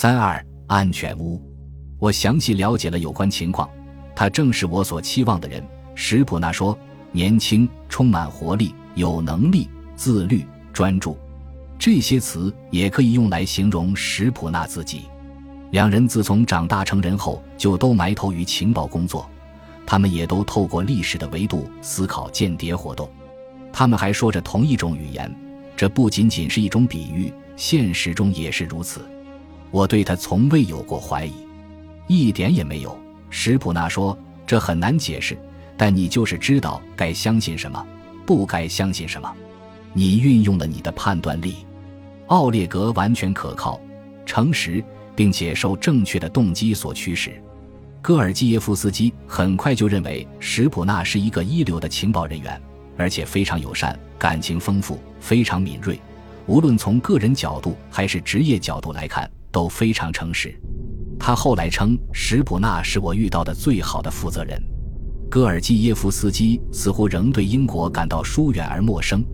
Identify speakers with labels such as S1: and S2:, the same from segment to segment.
S1: 三二安全屋，我详细了解了有关情况，他正是我所期望的人。史普纳说：“年轻，充满活力，有能力，自律，专注。”这些词也可以用来形容史普纳自己。两人自从长大成人后，就都埋头于情报工作。他们也都透过历史的维度思考间谍活动。他们还说着同一种语言，这不仅仅是一种比喻，现实中也是如此。我对他从未有过怀疑，一点也没有。史普纳说：“这很难解释，但你就是知道该相信什么，不该相信什么。你运用了你的判断力。”奥列格完全可靠、诚实，并且受正确的动机所驱使。戈尔基耶夫斯基很快就认为史普纳是一个一流的情报人员，而且非常友善、感情丰富、非常敏锐。无论从个人角度还是职业角度来看，都非常诚实。他后来称史普纳是我遇到的最好的负责人。戈尔基耶夫斯基似乎仍对英国感到疏远而陌生，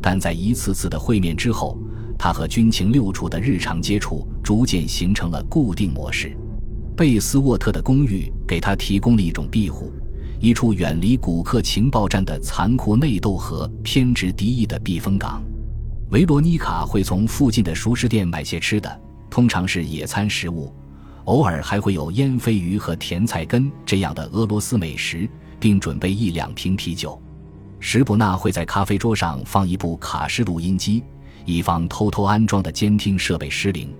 S1: 但在一次次的会面之后。他和军情六处的日常接触逐渐形成了固定模式。贝斯沃特的公寓给他提供了一种庇护，一处远离古克情报站的残酷内斗和偏执敌意的避风港。维罗妮卡会从附近的熟食店买些吃的，通常是野餐食物，偶尔还会有腌鲱鱼和甜菜根这样的俄罗斯美食，并准备一两瓶啤酒。什普纳会在咖啡桌上放一部卡式录音机。以防偷偷安装的监听设备失灵，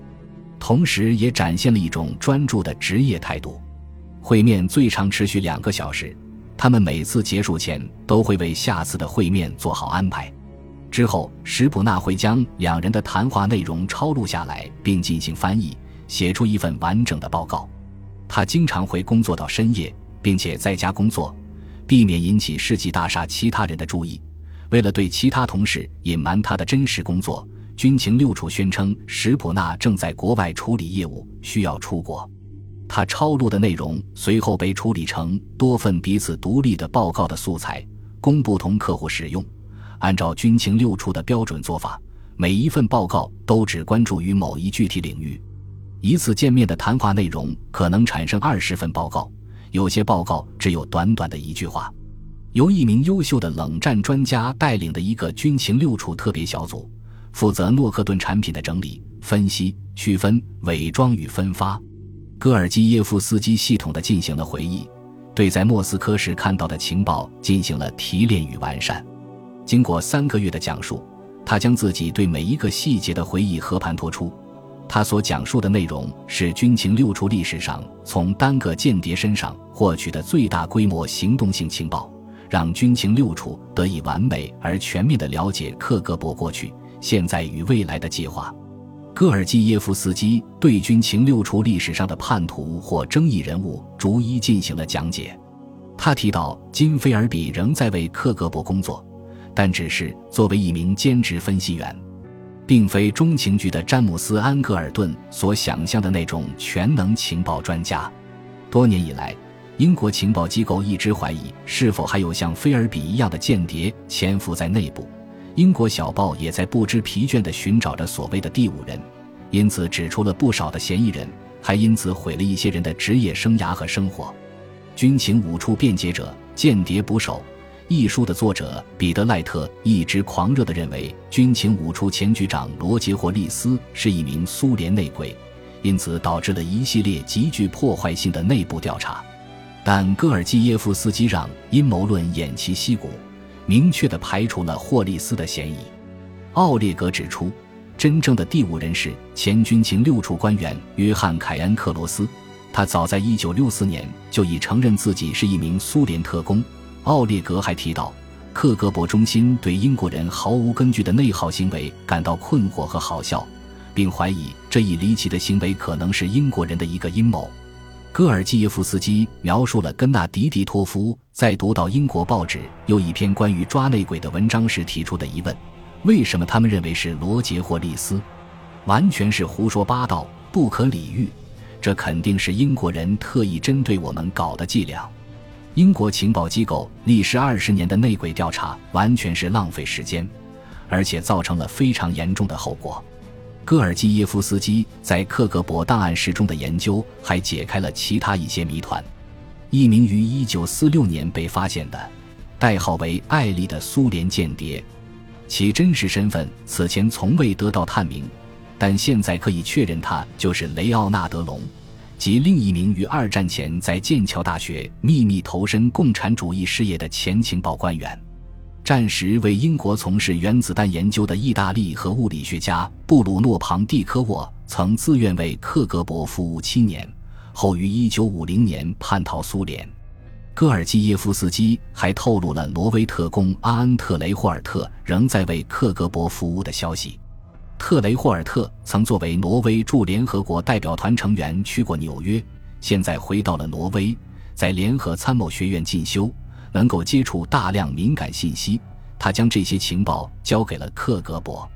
S1: 同时也展现了一种专注的职业态度。会面最长持续两个小时，他们每次结束前都会为下次的会面做好安排。之后，史普纳会将两人的谈话内容抄录下来，并进行翻译，写出一份完整的报告。他经常会工作到深夜，并且在家工作，避免引起世纪大厦其他人的注意。为了对其他同事隐瞒他的真实工作，军情六处宣称史普纳正在国外处理业务，需要出国。他抄录的内容随后被处理成多份彼此独立的报告的素材，供不同客户使用。按照军情六处的标准做法，每一份报告都只关注于某一具体领域。一次见面的谈话内容可能产生二十份报告，有些报告只有短短的一句话。由一名优秀的冷战专家带领的一个军情六处特别小组，负责诺克顿产品的整理、分析、区分、伪装与分发。戈尔基耶夫斯基系统地进行了回忆，对在莫斯科时看到的情报进行了提炼与完善。经过三个月的讲述，他将自己对每一个细节的回忆和盘托出。他所讲述的内容是军情六处历史上从单个间谍身上获取的最大规模行动性情报。让军情六处得以完美而全面地了解克格勃过去、现在与未来的计划。戈尔基耶夫斯基对军情六处历史上的叛徒或争议人物逐一进行了讲解。他提到，金菲尔比仍在为克格勃工作，但只是作为一名兼职分析员，并非中情局的詹姆斯·安格尔顿所想象的那种全能情报专家。多年以来。英国情报机构一直怀疑是否还有像菲尔比一样的间谍潜伏在内部。英国小报也在不知疲倦地寻找着所谓的第五人，因此指出了不少的嫌疑人，还因此毁了一些人的职业生涯和生活。军情五处辩解者、间谍捕手一书的作者彼得赖特一直狂热地认为，军情五处前局长罗杰霍利斯是一名苏联内鬼，因此导致了一系列极具破坏性的内部调查。但戈尔基耶夫斯基让阴谋论偃旗息鼓，明确地排除了霍利斯的嫌疑。奥列格指出，真正的第五人是前军情六处官员约翰凯恩克罗斯，他早在1964年就已承认自己是一名苏联特工。奥列格还提到，克格勃中心对英国人毫无根据的内耗行为感到困惑和好笑，并怀疑这一离奇的行为可能是英国人的一个阴谋。戈尔基耶夫斯基描述了根纳迪迪托夫在读到英国报纸又一篇关于抓内鬼的文章时提出的疑问：为什么他们认为是罗杰霍利斯？完全是胡说八道，不可理喻。这肯定是英国人特意针对我们搞的伎俩。英国情报机构历时二十年的内鬼调查完全是浪费时间，而且造成了非常严重的后果。戈尔基耶夫斯基在克格勃档案室中的研究还解开了其他一些谜团。一名于1946年被发现的、代号为艾丽的苏联间谍，其真实身份此前从未得到探明，但现在可以确认他就是雷奥纳德·龙，及另一名于二战前在剑桥大学秘密投身共产主义事业的前情报官员。战时为英国从事原子弹研究的意大利核物理学家布鲁诺·庞蒂科沃曾自愿为克格勃服务七年，后于1950年叛逃苏联。戈尔基耶夫斯基还透露了挪威特工阿恩特雷霍尔特仍在为克格勃服务的消息。特雷霍尔特曾作为挪威驻联合国代表团成员去过纽约，现在回到了挪威，在联合参谋学院进修。能够接触大量敏感信息，他将这些情报交给了克格勃。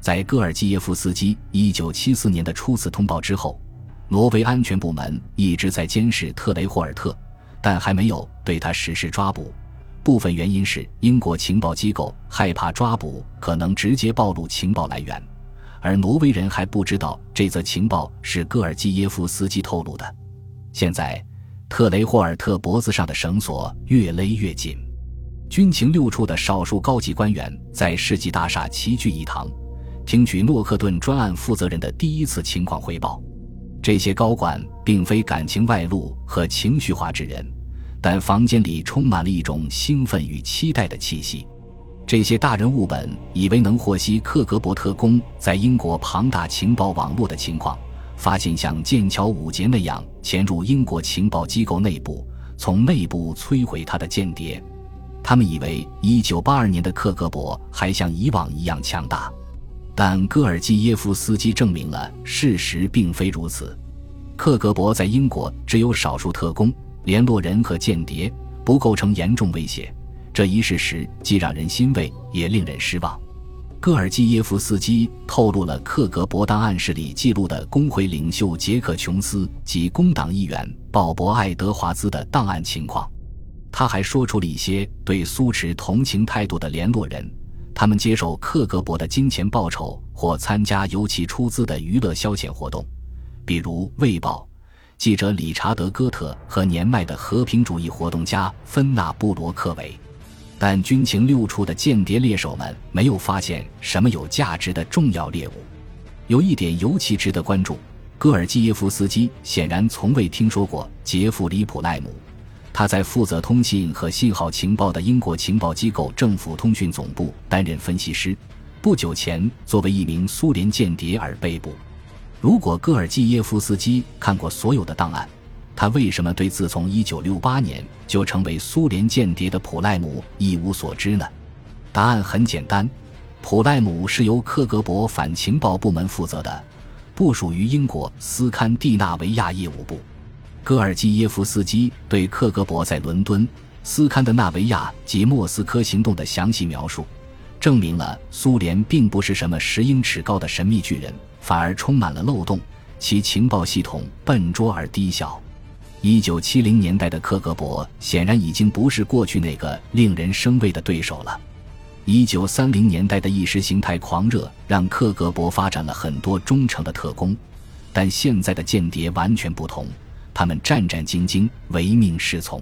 S1: 在戈尔基耶夫斯基1974年的初次通报之后，挪威安全部门一直在监视特雷霍尔特，但还没有对他实施抓捕。部分原因是英国情报机构害怕抓捕可能直接暴露情报来源，而挪威人还不知道这则情报是戈尔基耶夫斯基透露的。现在。特雷霍尔特脖子上的绳索越勒越紧，军情六处的少数高级官员在世纪大厦齐聚一堂，听取诺克顿专案负责人的第一次情况汇报。这些高管并非感情外露和情绪化之人，但房间里充满了一种兴奋与期待的气息。这些大人物本以为能获悉克格勃特工在英国庞大情报网络的情况。发现像剑桥五杰那样潜入英国情报机构内部，从内部摧毁他的间谍。他们以为1982年的克格勃还像以往一样强大，但戈尔基耶夫斯基证明了事实并非如此。克格勃在英国只有少数特工、联络人和间谍，不构成严重威胁。这一事实既让人欣慰，也令人失望。戈尔基耶夫斯基透露了克格勃档案室里记录的工会领袖杰克·琼斯及工党议员鲍勃·爱德华兹的档案情况。他还说出了一些对苏持同情态度的联络人，他们接受克格勃的金钱报酬或参加由其出资的娱乐消遣活动，比如《卫报》记者理查德·戈特和年迈的和平主义活动家芬纳·布罗克韦。但军情六处的间谍猎手们没有发现什么有价值的重要猎物。有一点尤其值得关注：戈尔基耶夫斯基显然从未听说过杰夫里·普赖姆。他在负责通信和信号情报的英国情报机构政府通讯总部担任分析师，不久前作为一名苏联间谍而被捕。如果戈尔基耶夫斯基看过所有的档案，他为什么对自从1968年就成为苏联间谍的普赖姆一无所知呢？答案很简单，普赖姆是由克格勃反情报部门负责的，不属于英国斯堪的纳维亚业务部。戈尔基耶夫斯基对克格勃在伦敦、斯堪的纳维亚及莫斯科行动的详细描述，证明了苏联并不是什么十英尺高的神秘巨人，反而充满了漏洞，其情报系统笨拙而低效。一九七零年代的克格勃显然已经不是过去那个令人生畏的对手了。一九三零年代的意识形态狂热让克格勃发展了很多忠诚的特工，但现在的间谍完全不同，他们战战兢兢、唯命是从。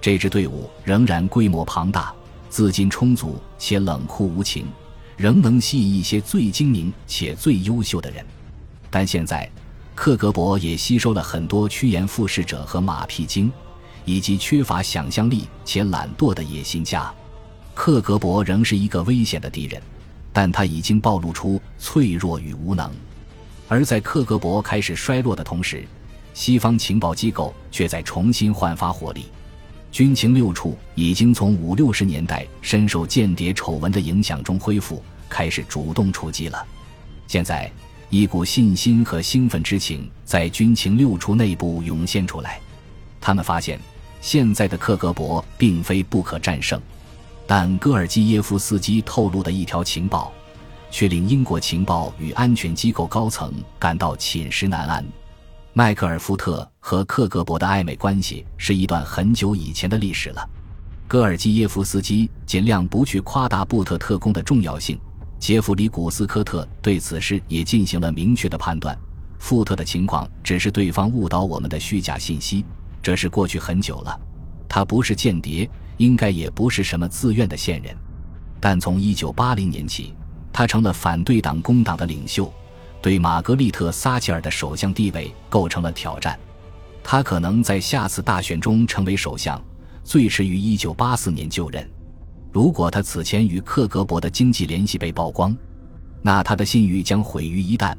S1: 这支队伍仍然规模庞大、资金充足且冷酷无情，仍能吸引一些最精明且最优秀的人，但现在。克格勃也吸收了很多趋炎附势者和马屁精，以及缺乏想象力且懒惰的野心家。克格勃仍是一个危险的敌人，但他已经暴露出脆弱与无能。而在克格勃开始衰落的同时，西方情报机构却在重新焕发活力。军情六处已经从五六十年代深受间谍丑闻的影响中恢复，开始主动出击了。现在。一股信心和兴奋之情在军情六处内部涌现出来，他们发现现在的克格勃并非不可战胜，但戈尔基耶夫斯基透露的一条情报，却令英国情报与安全机构高层感到寝食难安。迈克尔·福特和克格勃的暧昧关系是一段很久以前的历史了。戈尔基耶夫斯基尽量不去夸大布特特工的重要性。杰弗里·古斯科特对此事也进行了明确的判断：富特的情况只是对方误导我们的虚假信息，这是过去很久了。他不是间谍，应该也不是什么自愿的线人。但从1980年起，他成了反对党工党的领袖，对玛格丽特·撒切尔的首相地位构成了挑战。他可能在下次大选中成为首相，最迟于1984年就任。如果他此前与克格勃的经济联系被曝光，那他的信誉将毁于一旦，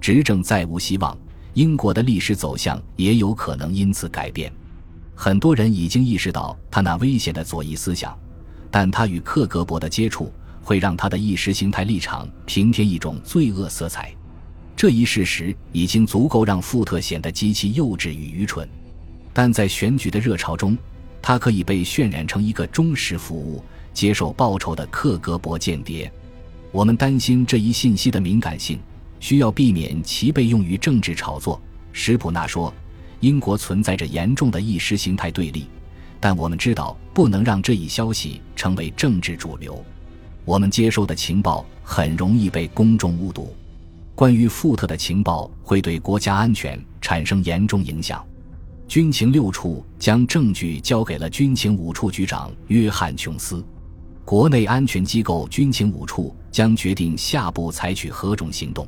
S1: 执政再无希望。英国的历史走向也有可能因此改变。很多人已经意识到他那危险的左翼思想，但他与克格勃的接触会让他的意识形态立场平添一种罪恶色彩。这一事实已经足够让富特显得极其幼稚与愚蠢，但在选举的热潮中，他可以被渲染成一个忠实服务、接受报酬的克格勃间谍。我们担心这一信息的敏感性，需要避免其被用于政治炒作。史普纳说：“英国存在着严重的意识形态对立，但我们知道不能让这一消息成为政治主流。我们接收的情报很容易被公众误读。”关于富特的情报会对国家安全产生严重影响。军情六处将证据交给了军情五处局长约翰·琼斯。国内安全机构军情五处将决定下步采取何种行动，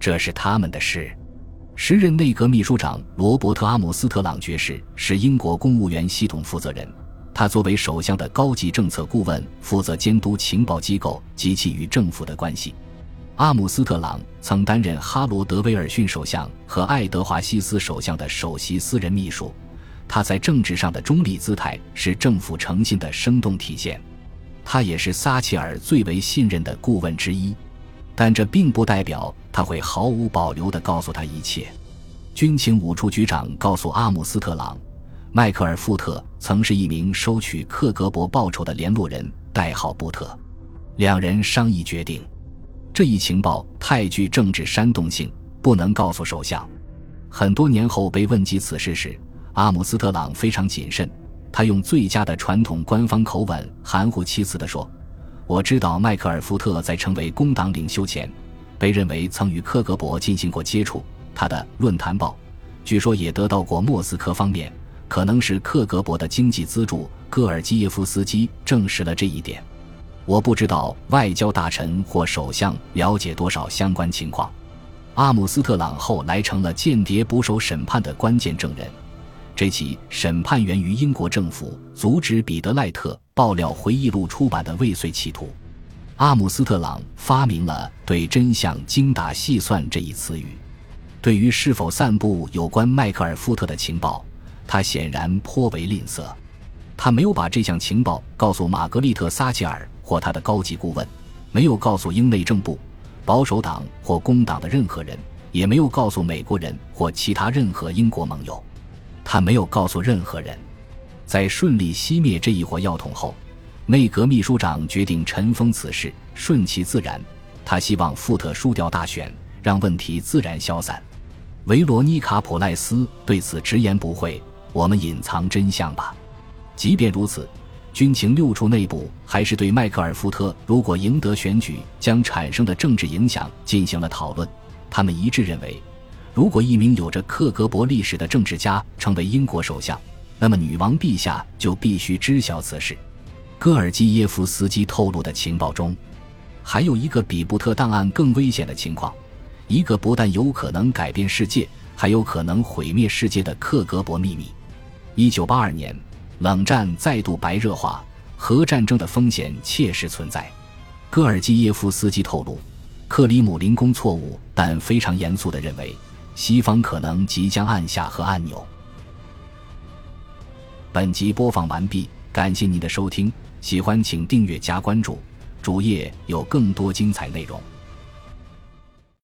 S1: 这是他们的事。时任内阁秘书长罗伯特·阿姆斯特朗爵士是英国公务员系统负责人，他作为首相的高级政策顾问，负责监督情报机构及其与政府的关系。阿姆斯特朗曾担任哈罗德·威尔逊首相和爱德华西斯首相的首席私人秘书，他在政治上的中立姿态是政府诚信的生动体现。他也是撒切尔最为信任的顾问之一，但这并不代表他会毫无保留地告诉他一切。军情五处局长告诉阿姆斯特朗，迈克尔·富特曾是一名收取克格勃报酬的联络人，代号布特。两人商议决定。这一情报太具政治煽动性，不能告诉首相。很多年后被问及此事时，阿姆斯特朗非常谨慎。他用最佳的传统官方口吻，含糊其辞地说：“我知道迈克尔·福特在成为工党领袖前，被认为曾与克格勃进行过接触。他的《论坛报》据说也得到过莫斯科方面，可能是克格勃的经济资助。戈尔基耶夫斯基证实了这一点。”我不知道外交大臣或首相了解多少相关情况。阿姆斯特朗后来成了间谍捕手审判的关键证人。这起审判源于英国政府阻止彼得赖特爆料回忆录出版的未遂企图。阿姆斯特朗发明了“对真相精打细算”这一词语。对于是否散布有关迈克尔·福特的情报，他显然颇为吝啬。他没有把这项情报告诉玛格丽特·撒切尔。或他的高级顾问，没有告诉英内政部、保守党或工党的任何人，也没有告诉美国人或其他任何英国盟友。他没有告诉任何人。在顺利熄灭这一火药桶后，内阁秘书长决定尘封此事，顺其自然。他希望富特输掉大选，让问题自然消散。维罗妮卡·普赖斯对此直言不讳：“我们隐藏真相吧。”即便如此。军情六处内部还是对迈克尔·福特如果赢得选举将产生的政治影响进行了讨论。他们一致认为，如果一名有着克格勃历史的政治家成为英国首相，那么女王陛下就必须知晓此事。戈尔基耶夫斯基透露的情报中，还有一个比布特档案更危险的情况：一个不但有可能改变世界，还有可能毁灭世界的克格勃秘密。一九八二年。冷战再度白热化，核战争的风险切实存在。戈尔基耶夫斯基透露，克里姆林宫错误但非常严肃地认为，西方可能即将按下核按钮。本集播放完毕，感谢您的收听，喜欢请订阅加关注，主页有更多精彩内容。